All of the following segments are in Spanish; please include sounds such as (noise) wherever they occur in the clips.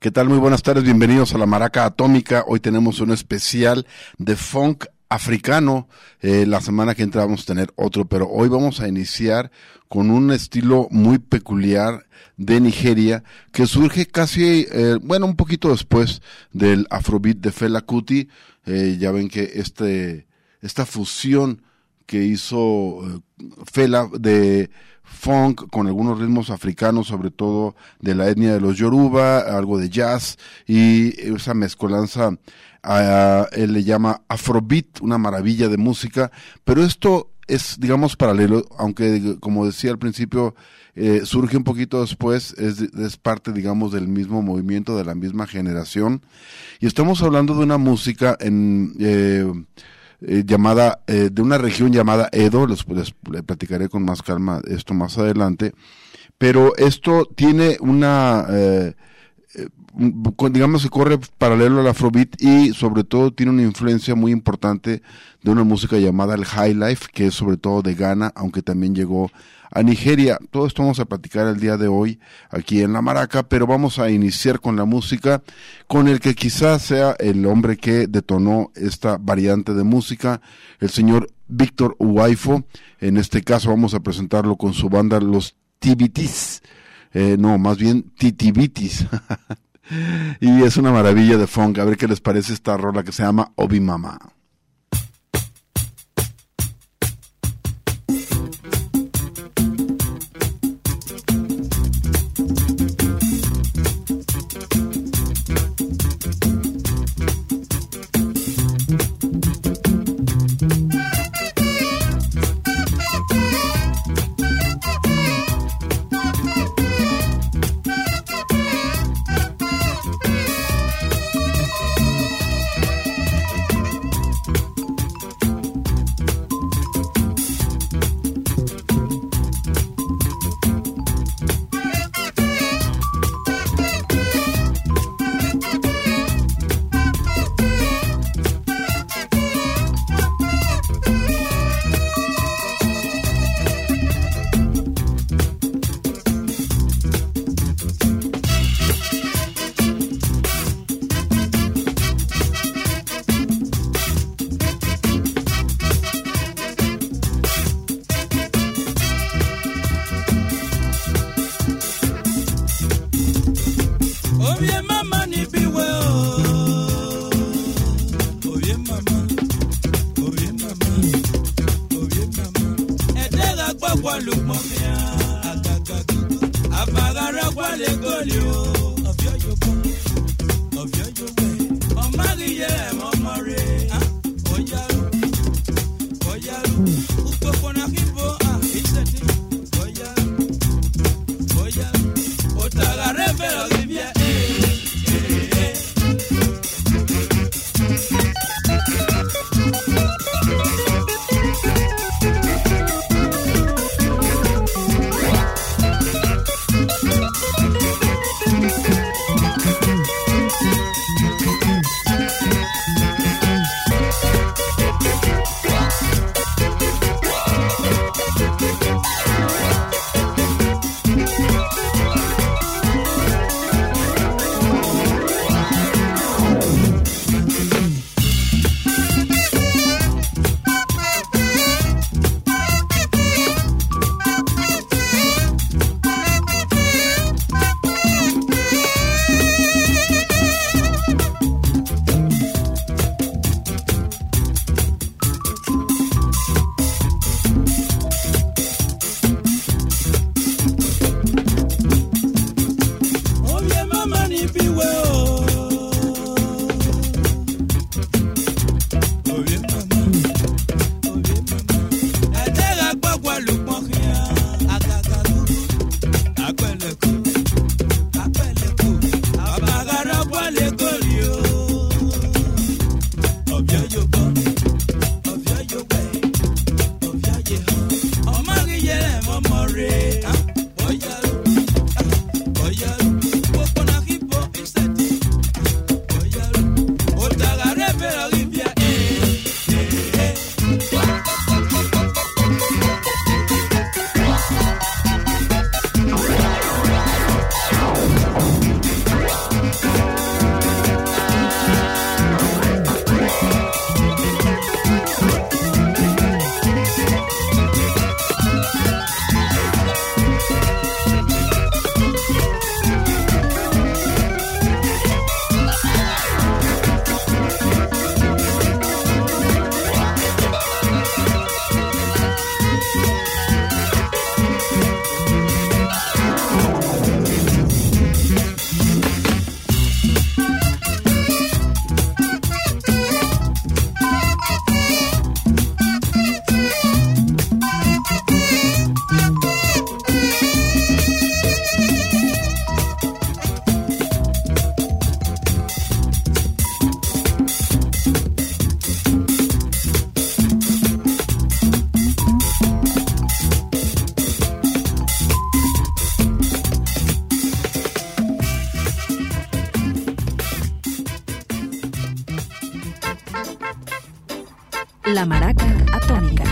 ¿Qué tal? Muy buenas tardes, bienvenidos a la Maraca Atómica. Hoy tenemos un especial de funk africano. Eh, la semana que entra vamos a tener otro, pero hoy vamos a iniciar con un estilo muy peculiar de Nigeria que surge casi, eh, bueno, un poquito después del Afrobeat de Fela Kuti. Eh, ya ven que este, esta fusión que hizo Fela de funk con algunos ritmos africanos, sobre todo de la etnia de los Yoruba, algo de jazz y esa mezcolanza a, él le llama Afrobeat, una maravilla de música, pero esto es, digamos, paralelo, aunque como decía al principio, eh, surge un poquito después, es, es, parte, digamos, del mismo movimiento, de la misma generación, y estamos hablando de una música en... Eh, eh, llamada, eh, de una región llamada Edo, les, les, platicaré con más calma esto más adelante, pero esto tiene una, eh, digamos que corre paralelo al afrobeat y sobre todo tiene una influencia muy importante de una música llamada el high life, que es sobre todo de Ghana, aunque también llegó a Nigeria. Todo esto vamos a platicar el día de hoy aquí en La Maraca, pero vamos a iniciar con la música con el que quizás sea el hombre que detonó esta variante de música, el señor Víctor Uwaifo. En este caso vamos a presentarlo con su banda Los Tibitis. Eh, no, más bien Titibitis. (laughs) y es una maravilla de funk. A ver qué les parece esta rola que se llama Obi Mama. Oye mama ni biwe o. Oye mama, oye mama, oye mama. Ẹ̀dẹ́gà gbọ́gbọ́ lùpọ̀ mi à. Àgàgàgì, àbàrà wálé gòlì o. Ọ̀fíọ́ yóò bọ̀, ọ̀fíọ́ yóò bẹ̀. Ọ̀márìyẹ ẹ̀mọ́. La Maraca Atómica.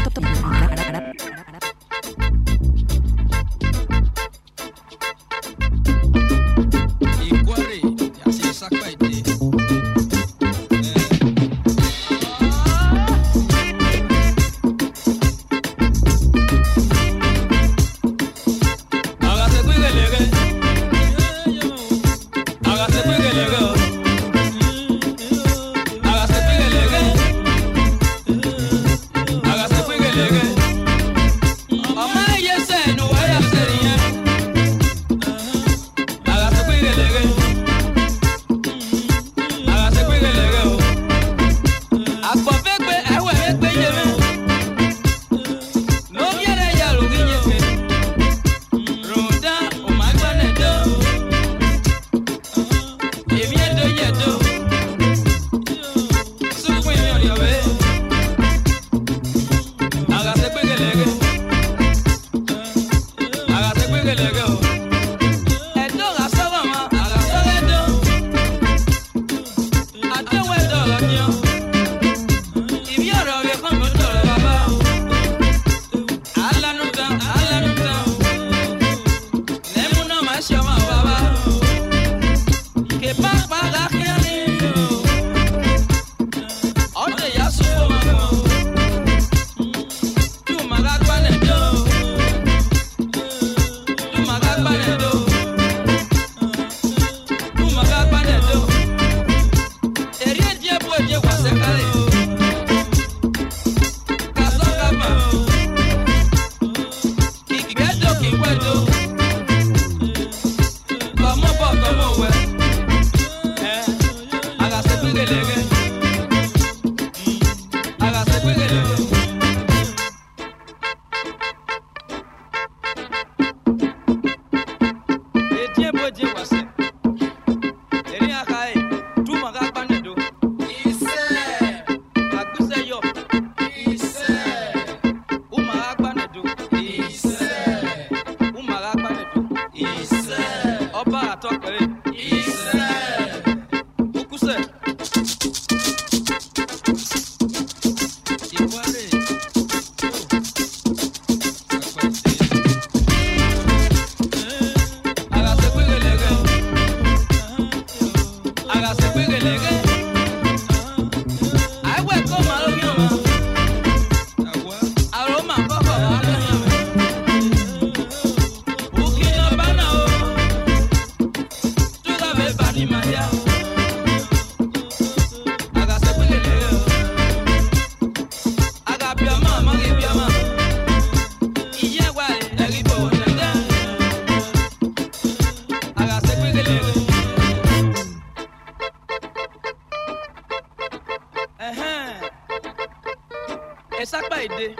Friday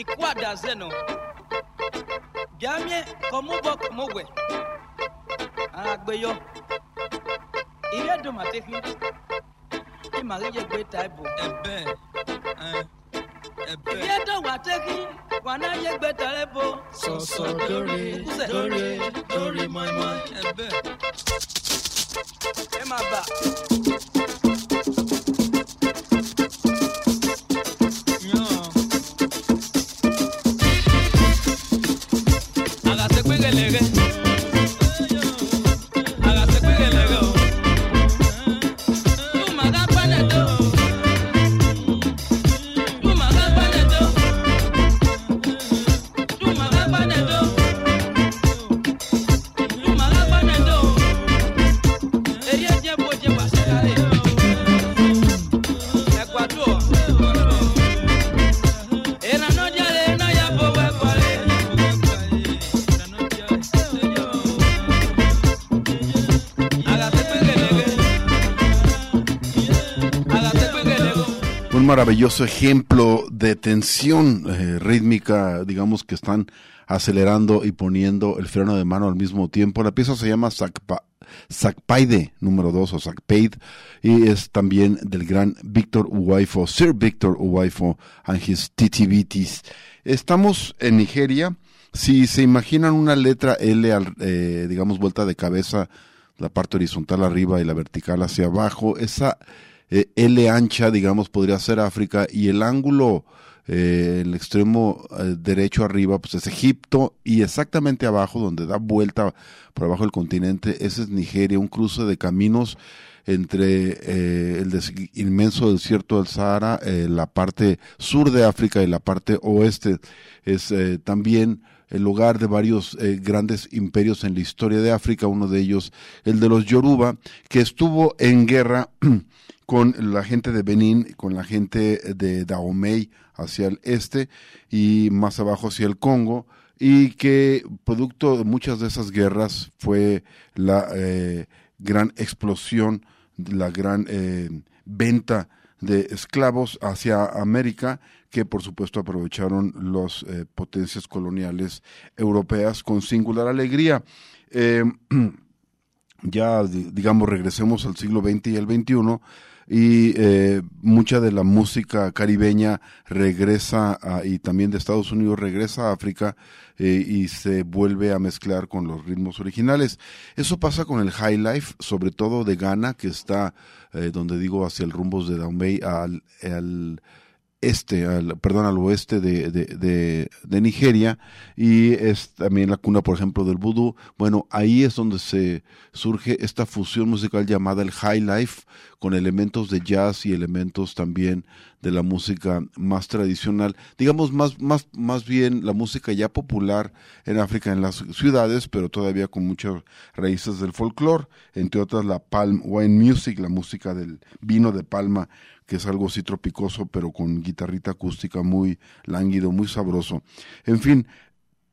ikú àdàzẹ nọ bíámiẹ kọmúbọ kọmúwẹ àgbẹyọ ilé dòmàtẹfì ìmàlẹyẹgbẹ taibo. ẹbẹ ẹbẹ. ilé dòmàtẹfì wàná yẹgbẹ taibo. sọsọ dórí dórí dórí mọ́ẹ́mọ́ẹ́. ẹbẹ. ẹ máa bà. Maravilloso ejemplo de tensión eh, rítmica, digamos que están acelerando y poniendo el freno de mano al mismo tiempo. La pieza se llama Sakpaide número 2 o Sakpaid y es también del gran Víctor Uwaifo, Sir Víctor Uwaifo and his titivitis. Estamos en Nigeria. Si se imaginan una letra L, eh, digamos, vuelta de cabeza, la parte horizontal arriba y la vertical hacia abajo, esa eh, L ancha, digamos, podría ser África, y el ángulo, eh, el extremo eh, derecho arriba, pues es Egipto, y exactamente abajo, donde da vuelta por abajo del continente, ese es Nigeria, un cruce de caminos entre el inmenso desierto del Sahara, la parte sur de África y la parte oeste. Es también el lugar de varios grandes imperios en la historia de África, uno de ellos el de los Yoruba, que estuvo en guerra (clears throat) con la gente de Benín, con la gente de Dahomey hacia el este y más abajo hacia el Congo, y que producto de muchas de esas guerras fue la gran explosión, la gran eh, venta de esclavos hacia América, que por supuesto aprovecharon las eh, potencias coloniales europeas con singular alegría. Eh, (clears throat) ya, digamos, regresemos al siglo XX y al XXI y eh, mucha de la música caribeña regresa y también de Estados Unidos regresa a África eh, y se vuelve a mezclar con los ritmos originales. Eso pasa con el high life, sobre todo de Ghana, que está, eh, donde digo, hacia el rumbos de al, al este, al, perdón, al oeste de, de, de, Nigeria y es también la cuna, por ejemplo, del vudú. Bueno, ahí es donde se surge esta fusión musical llamada el high life con elementos de jazz y elementos también de la música más tradicional, digamos más, más, más bien la música ya popular en África, en las ciudades, pero todavía con muchas raíces del folclore, entre otras la palm wine music, la música del vino de palma que es algo así tropicoso, pero con guitarrita acústica muy lánguido, muy sabroso. En fin,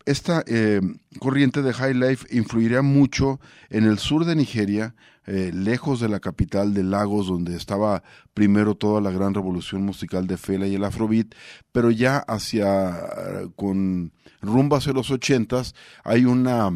esta eh, corriente de High Life influiría mucho en el sur de Nigeria, eh, lejos de la capital de Lagos, donde estaba primero toda la gran revolución musical de Fela y el Afrobeat, pero ya hacia, con rumbo hacia los ochentas, hay una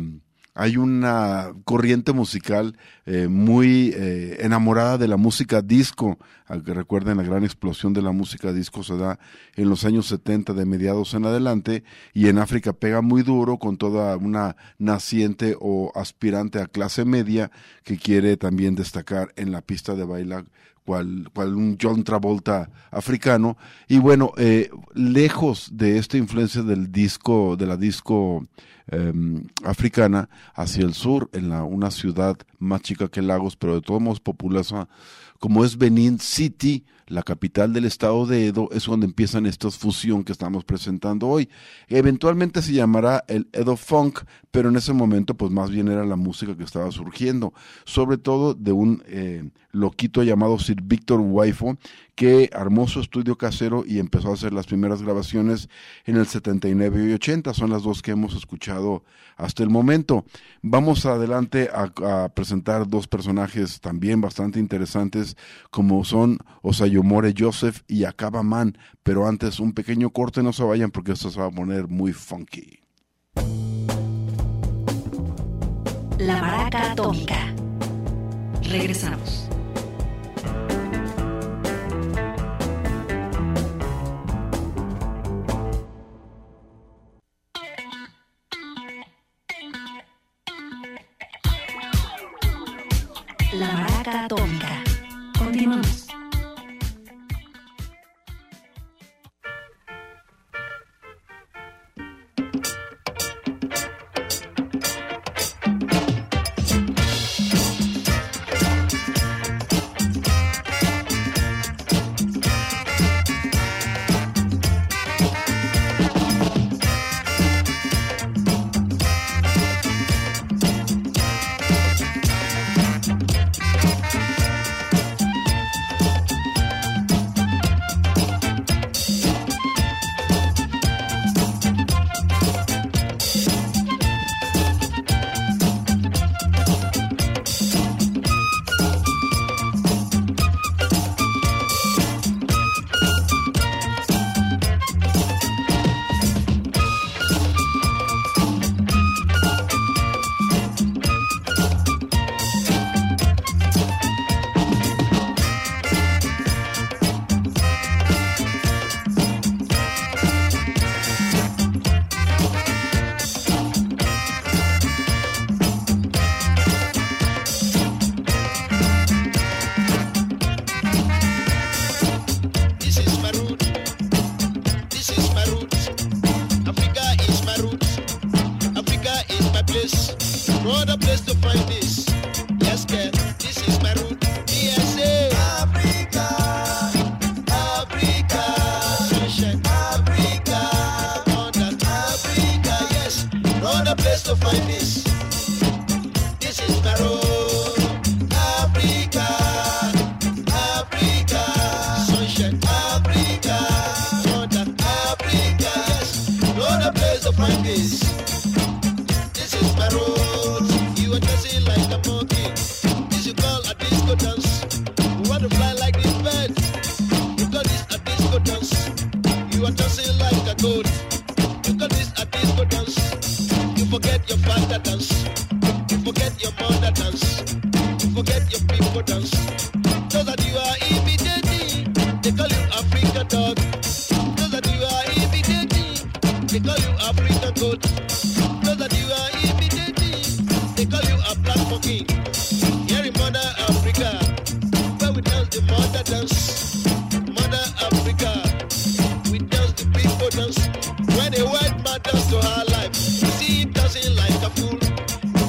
hay una corriente musical eh, muy eh, enamorada de la música disco. que recuerden, la gran explosión de la música disco se da en los años 70 de mediados en adelante y en África pega muy duro con toda una naciente o aspirante a clase media que quiere también destacar en la pista de baile cual, cual un John Travolta africano. Y bueno, eh, lejos de esta influencia del disco, de la disco Em, africana hacia el sur, en la, una ciudad más chica que Lagos, pero de todos modos populosa, como es Benin City, la capital del estado de Edo, es donde empiezan esta fusión que estamos presentando hoy. Eventualmente se llamará el Edo Funk, pero en ese momento pues más bien era la música que estaba surgiendo, sobre todo de un eh, loquito llamado Sir Victor Waifo, que armó su estudio casero y empezó a hacer las primeras grabaciones en el 79 y 80. Son las dos que hemos escuchado hasta el momento. Vamos adelante a, presentar dos personajes también bastante interesantes, como son Osayomore Joseph y Akaba Man. Pero antes, un pequeño corte, no se vayan porque esto se va a poner muy funky. La maraca atómica. Regresamos. When white man dance to her life, you see him dancing like a fool.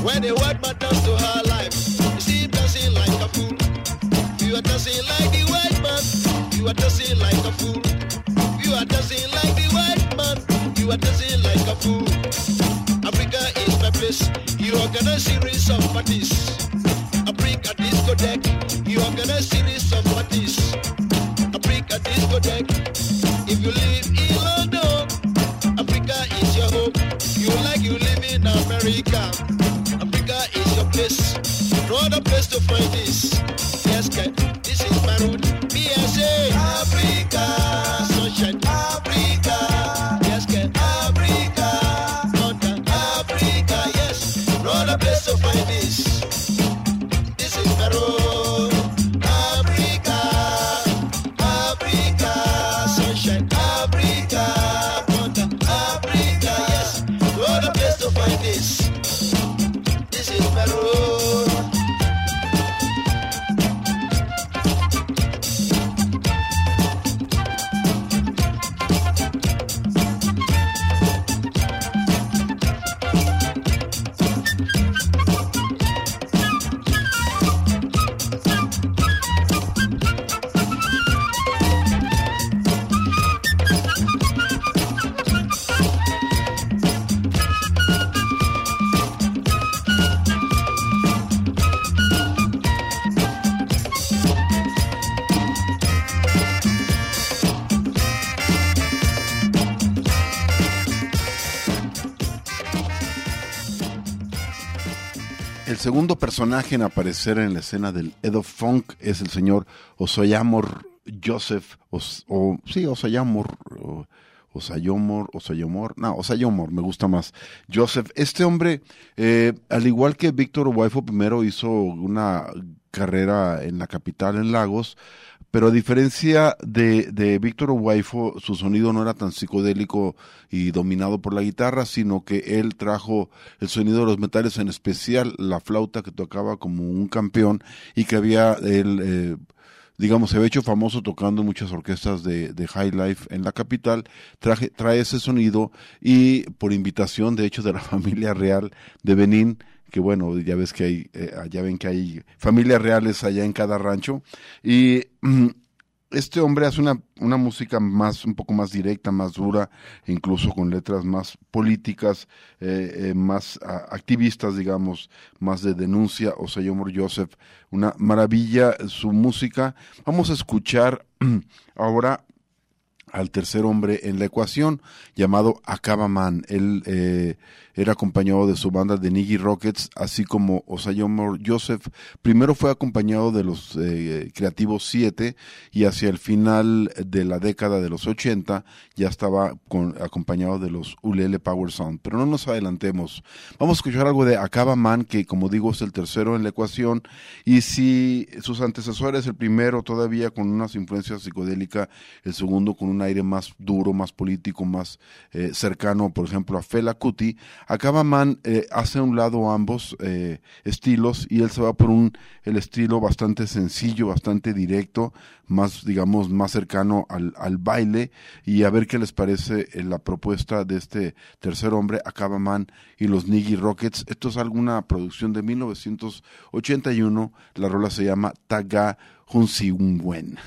When white man dance to her life, you see him dancing like a fool. You are dancing like the white man, you are dancing like a fool. You are dancing like the white man, you are dancing like a fool. Africa is my place. You organize series of parties. I bring a discotheque. You organize series of parties. I bring a discotheque. If you live in America. Africa is your place. No other place to find this. Segundo personaje en aparecer en la escena del Edo Funk es el señor Osoyamor Joseph, Os- o sí, Osayamor, o- Osayomor, Osayomor, no, Osayomor, me gusta más. Joseph, este hombre, eh, al igual que Víctor Waifo, primero hizo una carrera en la capital, en Lagos, pero a diferencia de, de Víctor Waifo, su sonido no era tan psicodélico y dominado por la guitarra, sino que él trajo el sonido de los metales, en especial la flauta que tocaba como un campeón y que había él, eh, digamos, se había hecho famoso tocando en muchas orquestas de, High Life en la capital, traje, trae ese sonido y por invitación, de hecho, de la (laughs) familia real de Benín, que bueno, ya ves que hay, eh, ya ven que hay familias reales allá en cada rancho, y mm, este hombre hace una, una música más, un poco más directa, más dura, incluso con letras más políticas, eh, eh, más a- activistas, digamos, más de denuncia. O Joseph, una maravilla su música. Vamos a escuchar ahora al tercer hombre en la ecuación, llamado Acabaman. Él eh, era acompañado de su banda de Niggy Rockets, así como Osayomor Joseph. Primero fue acompañado de los eh, Creativos 7 y hacia el final de la década de los 80 ya estaba con, acompañado de los Ulele Power Sound. Pero no nos adelantemos. Vamos a escuchar algo de Acabaman, que como digo es el tercero en la ecuación. Y si sus antecesores, el primero todavía con unas influencias psicodélicas, el segundo con un aire más duro, más político, más eh, cercano, por ejemplo, a Fela Kuti, Acabaman eh, hace a un lado ambos eh, estilos y él se va por un el estilo bastante sencillo, bastante directo, más digamos más cercano al, al baile y a ver qué les parece eh, la propuesta de este tercer hombre, Acabaman y los Niggy Rockets. Esto es alguna producción de 1981, la rola se llama Taga Hunsiungwen.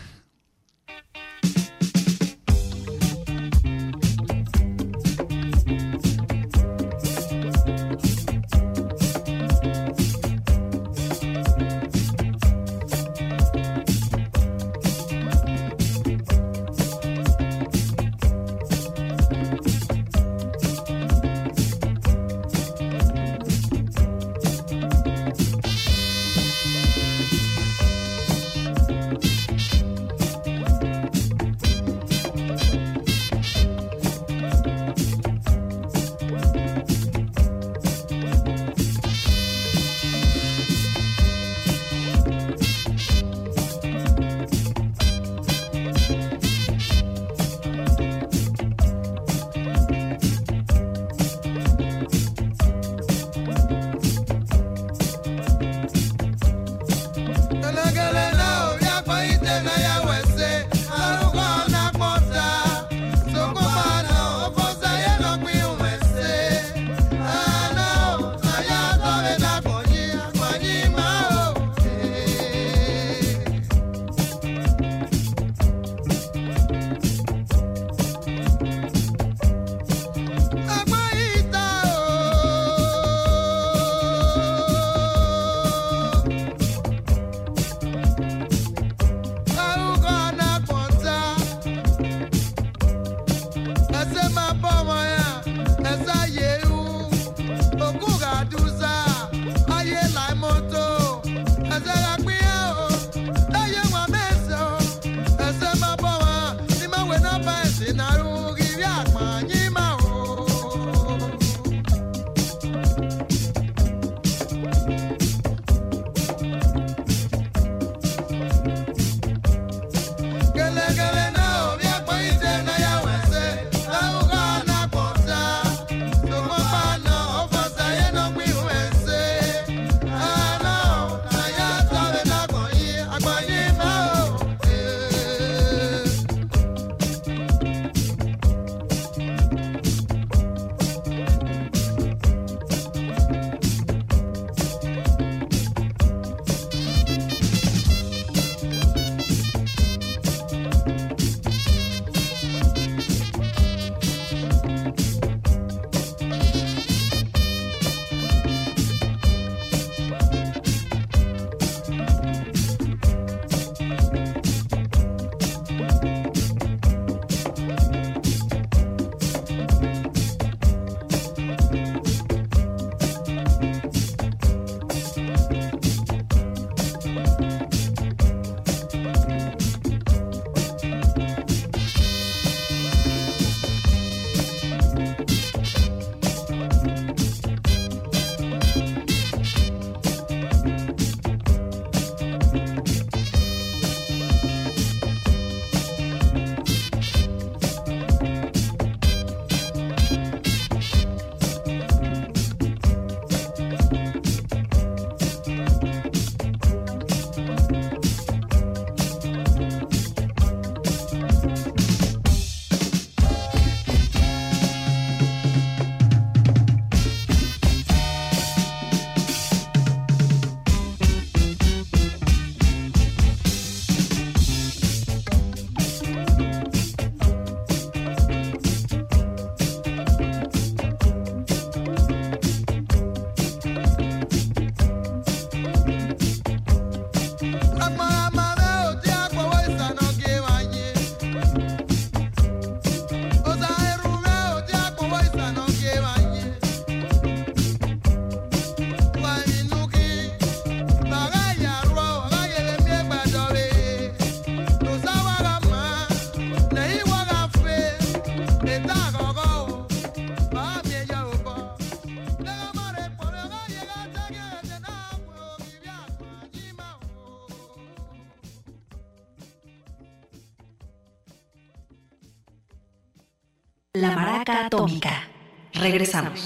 La Maraca Atómica. Regresamos.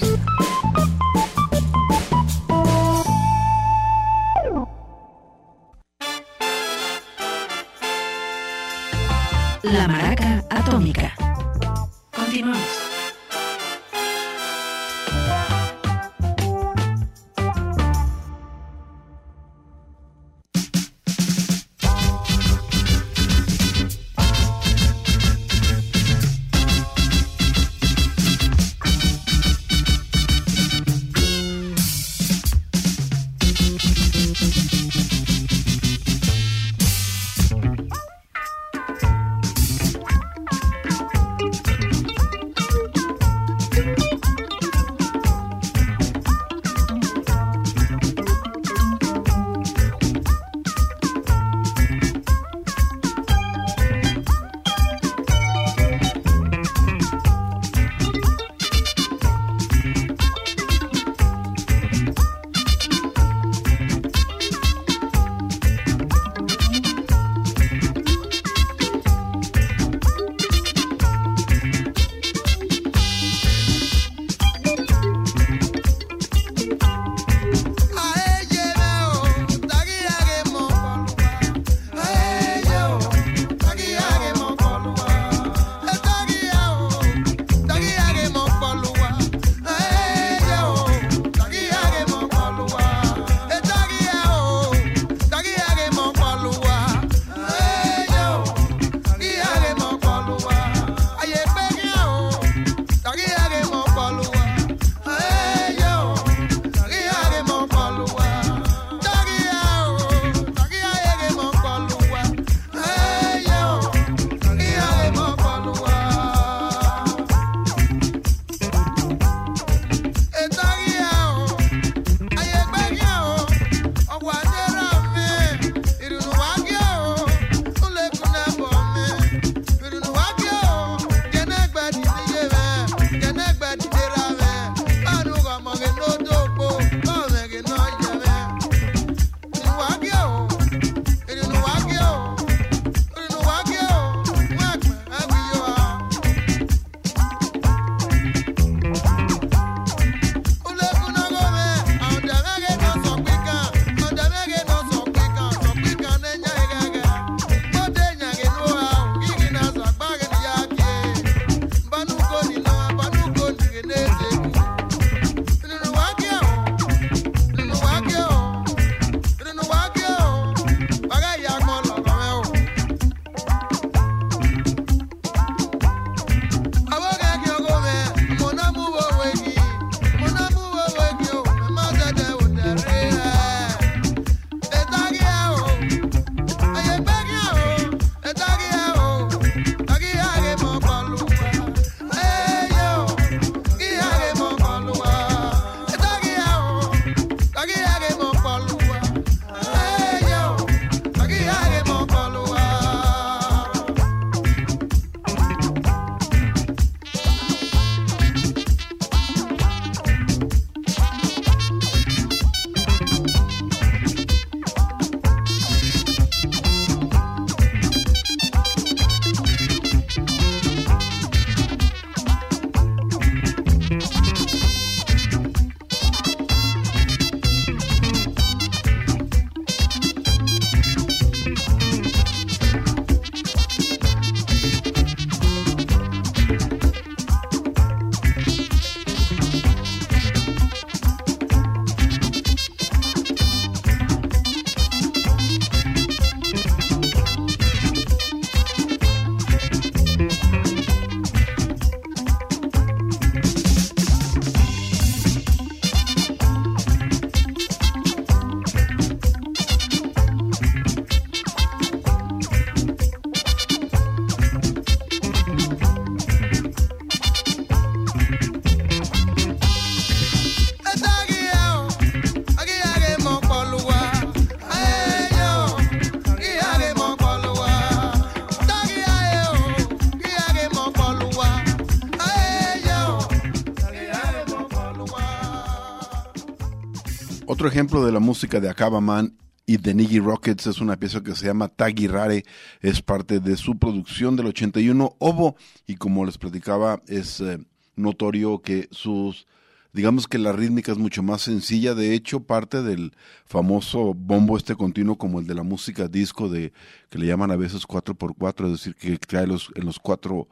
Otro ejemplo de la música de Akaba Man y de Niggy Rockets es una pieza que se llama Taggy Rare, es parte de su producción del 81 Ovo y como les platicaba es eh, notorio que sus digamos que la rítmica es mucho más sencilla, de hecho parte del famoso bombo este continuo como el de la música disco de que le llaman a veces 4x4, es decir, que trae los en los cuatro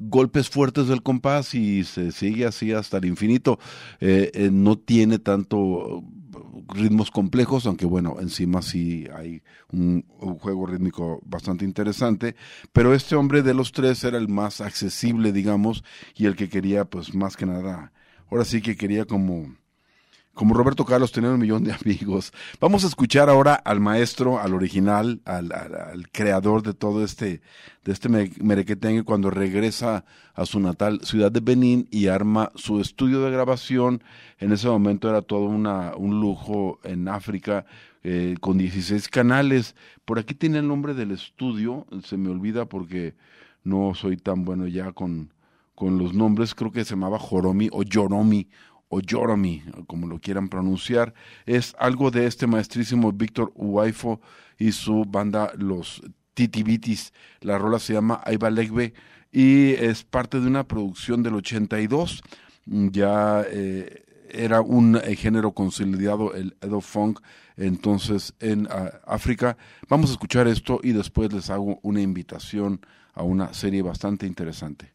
golpes fuertes del compás y se sigue así hasta el infinito. Eh, eh, no tiene tanto ritmos complejos, aunque bueno, encima sí hay un, un, juego rítmico bastante interesante, pero este hombre de los tres era el más accesible, digamos, y el que quería, pues más que nada, ahora sí que quería como como Roberto Carlos, tener un millón de amigos. Vamos a escuchar ahora al maestro, al original, al, al, al creador de todo este, de este merequetengue cuando regresa a su natal ciudad de Benín y arma su estudio de grabación. En ese momento era todo una, un lujo en África, eh, con 16 canales. Por aquí tiene el nombre del estudio, se me olvida porque no soy tan bueno ya con, con los nombres, creo que se llamaba Joromi o Yoromi o Joromi, como lo quieran pronunciar, es algo de este maestrísimo Víctor Uwaifo y su banda Los Titibitis. La rola se llama Aiba Legbe y es parte de una producción del 82. Ya eh, era un eh, género consolidado, el Edo Funk, entonces en uh, África. Vamos a escuchar esto y después les hago una invitación a una serie bastante interesante.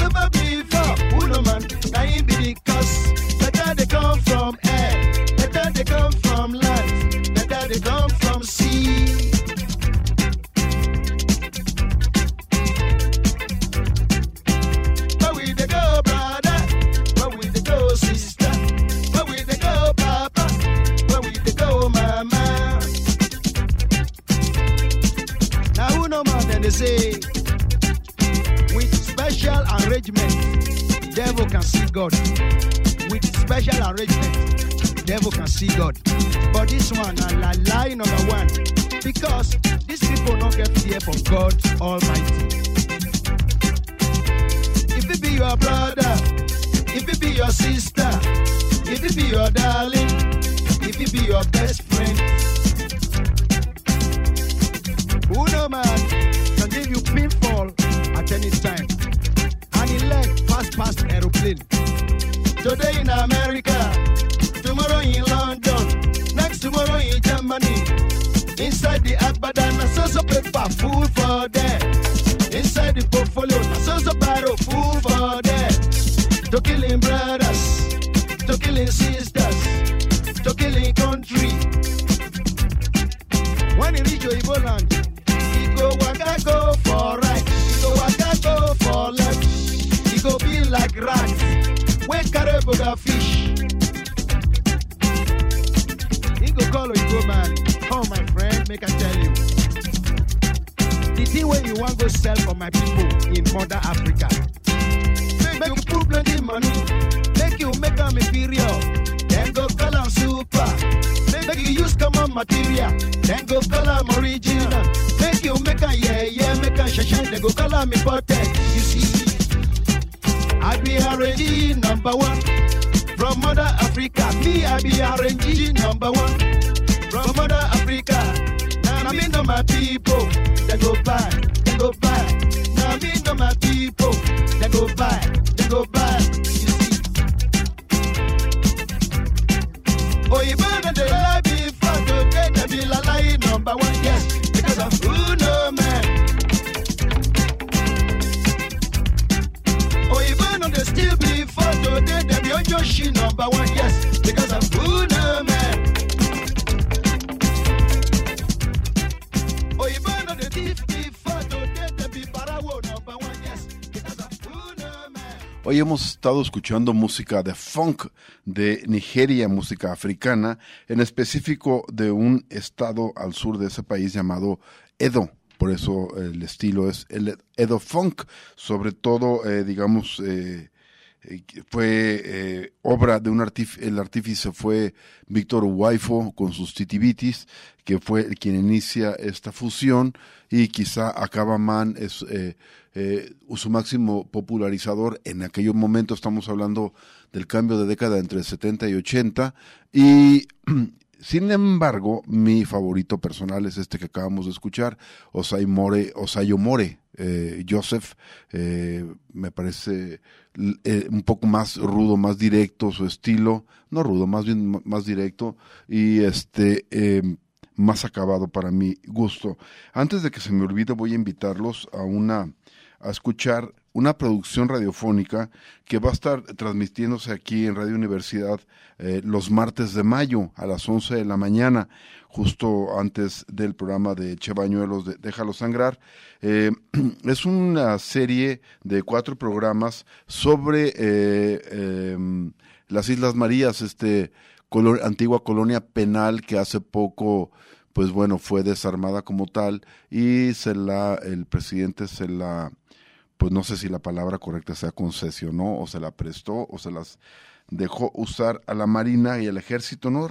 I'm a. go like rats. Wey carry boga fish e go call oyibo man oh my friend make i tell you. The thing where you want go sell for my people in mother africa. Make you put plenty money. Make you make a inferior. Then go call am super. Make you use common material. Then go call am original. Make you make a yeah yeah. make a shashan. Then go call am imported RNG number one. From Mother Africa, me I be RNG number one. From Mother Africa, now me know my people. They go by, they go by. Now me know my people. They go by. Hoy hemos estado escuchando música de funk de Nigeria, música africana, en específico de un estado al sur de ese país llamado Edo. Por eso el estilo es el Edo Funk, sobre todo, eh, digamos, eh, eh, fue eh, obra de un artífice, el artífice fue Víctor Waifo con sus titibitis, que fue quien inicia esta fusión y quizá Acabaman es eh, su máximo popularizador en aquellos momentos, estamos hablando del cambio de década entre 70 y 80 y (clears throat) sin embargo, mi favorito personal es este que acabamos de escuchar, More, Osayo More, eh, Joseph, eh, me parece eh, un poco más rudo, más directo su estilo, no rudo, más bien más directo y este eh, más acabado para mi gusto. Antes de que se me olvide, voy a invitarlos a una a escuchar una producción radiofónica que va a estar transmitiéndose aquí en Radio Universidad eh, los martes de mayo a las 11 de la mañana, justo antes del programa de Che Bañuelos de Déjalo Sangrar. Eh, (clears throat) es una serie de cuatro programas sobre eh, em, las Islas Marías, este antigua colonia penal que hace poco pues bueno, fue desarmada como tal y se la, el presidente se la, pues no sé si la palabra correcta sea concesionó o se la prestó o se las dejó usar a la Marina y al Ejército, ¿no?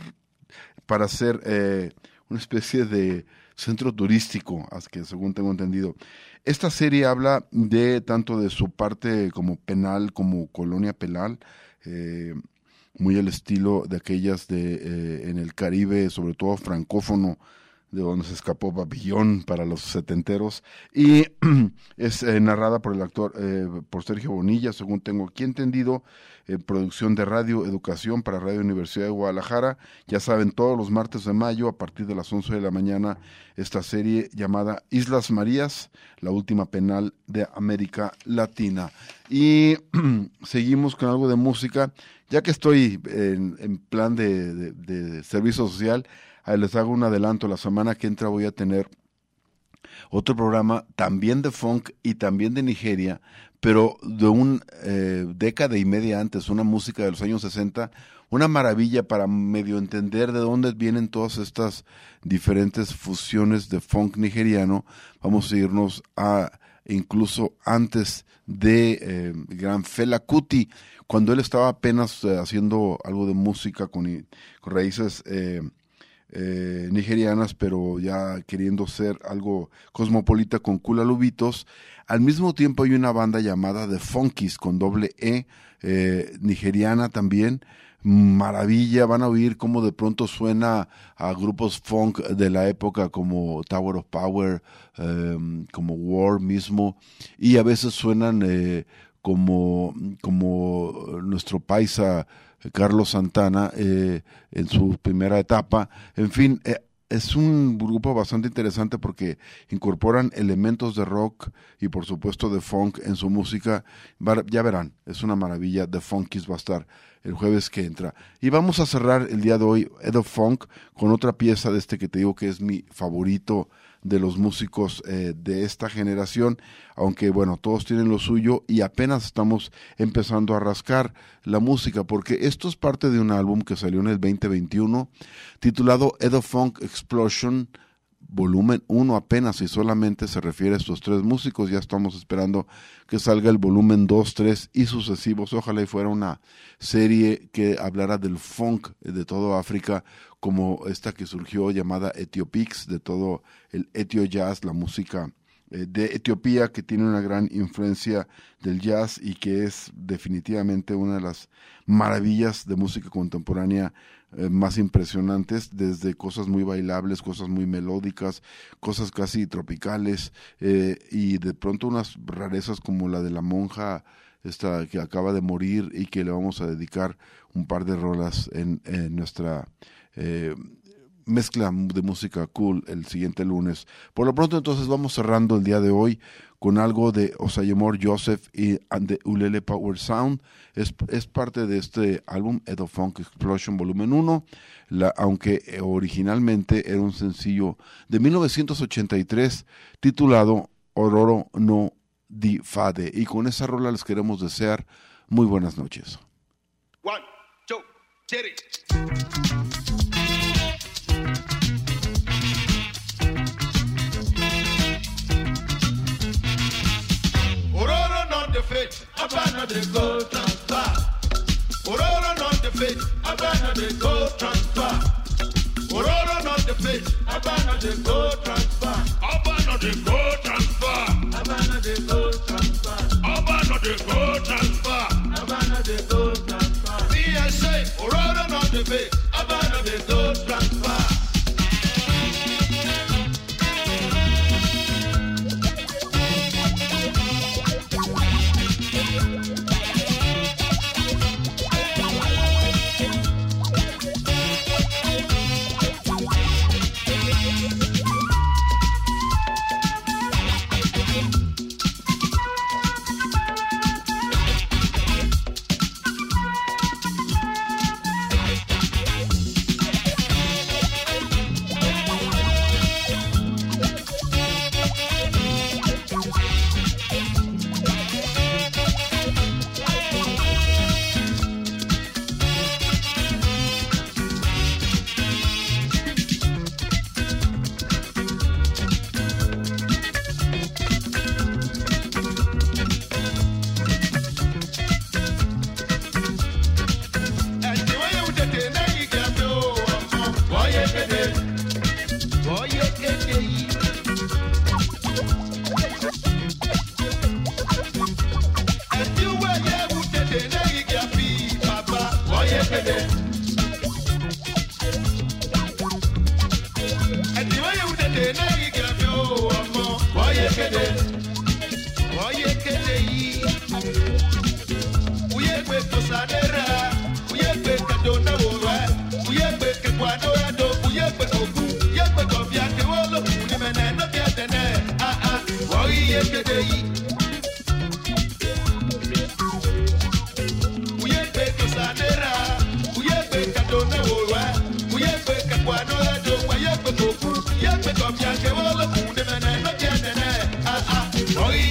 Para hacer eh, una especie de centro turístico, que según tengo entendido. Esta serie habla de tanto de su parte como penal, como colonia penal, eh, muy al estilo de aquellas de eh, en el Caribe, sobre todo francófono, de donde se escapó Babillón para los setenteros y (clears throat) es eh, narrada por el actor eh, por Sergio Bonilla, según tengo aquí entendido, eh, producción de radio educación para Radio Universidad de Guadalajara. Ya saben, todos los martes de mayo a partir de las 11 de la mañana esta serie llamada Islas Marías, la última penal de América Latina. Y (clears throat) seguimos con algo de música, ya que estoy en, plan de servicio social. Les hago un adelanto. La semana que entra voy a tener otro programa también de funk y también de Nigeria, pero de un eh, década y media antes, una música de los años 60, una maravilla para medio entender de dónde vienen todas estas diferentes fusiones de funk nigeriano. Vamos a irnos a incluso antes de eh, gran Fela Kuti, cuando él estaba apenas eh, haciendo algo de música con, raíces eh, nigerianas, pero ya queriendo ser algo cosmopolita con Kula Lubitos. Al mismo tiempo hay una banda llamada The Funkies con doble E, eh, nigeriana también. Maravilla, van a oír cómo de pronto suena a grupos funk de la época como Tower of Power, em, como War mismo, y a veces suenan eh, como, como nuestro paisa Carlos Santana eh, en su primera etapa. En fin, eh, es un grupo bastante interesante porque incorporan elementos de rock y por supuesto de funk en su música. Ya verán, es una maravilla. The Funkies va a estar el jueves que entra. Y vamos a cerrar el día de hoy, Edo Funk, con otra pieza de este que te digo que es mi favorito de los músicos eh, de esta generación, aunque bueno, todos tienen lo suyo y apenas estamos empezando a rascar la música, porque esto es parte de un álbum que salió en el 2021 titulado Edo Funk Explosion volumen 1 apenas y solamente se refiere a estos tres músicos. Ya estamos esperando que salga el volumen 2, 3 y sucesivos. Ojalá y fuera una serie que hablara del funk de todo África, como esta que surgió llamada Etiopix, de todo el etio jazz, la música eh, de Etiopía, que tiene una gran influencia del jazz y que es definitivamente una de las maravillas de música contemporánea eh, más impresionantes, desde cosas muy bailables, cosas muy melódicas, cosas casi tropicales, eh, y de pronto unas rarezas como la de la monja esta que acaba de morir y que le vamos a dedicar un par de rolas en, nuestra eh, mezcla de música cool el siguiente lunes. Por lo pronto entonces vamos cerrando el día de hoy con algo de Osayemor Joseph y and the Ulele Power Sound. Es, es parte de este álbum Edo Funk Explosion Volumen 1, la, aunque eh, originalmente era un sencillo de 1983 titulado Ororo no Di Fade. Y con esa rola les queremos desear muy buenas noches. One, two, no they go transfer. Ororo not the face, transfer. Ororo the face, transfer. Transfer. Dene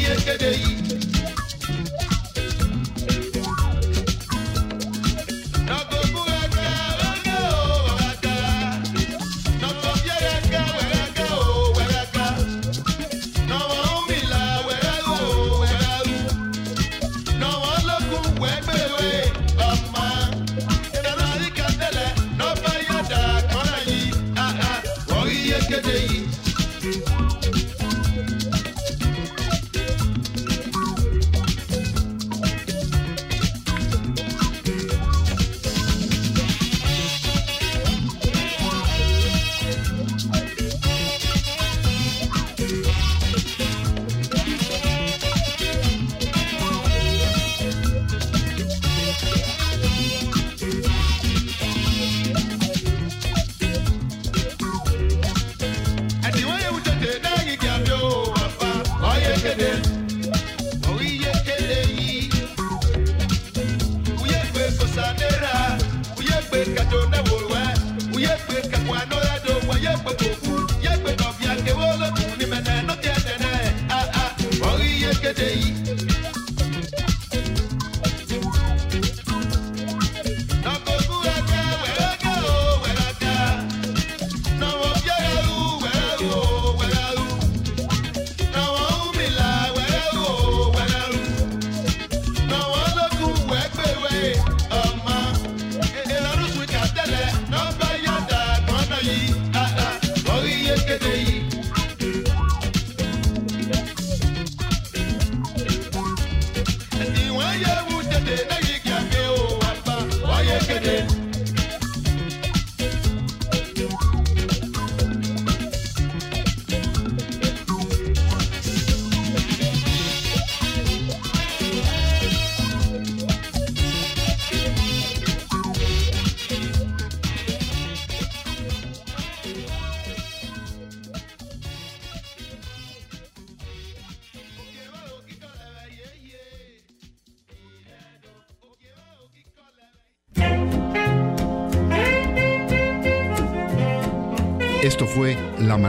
yeah.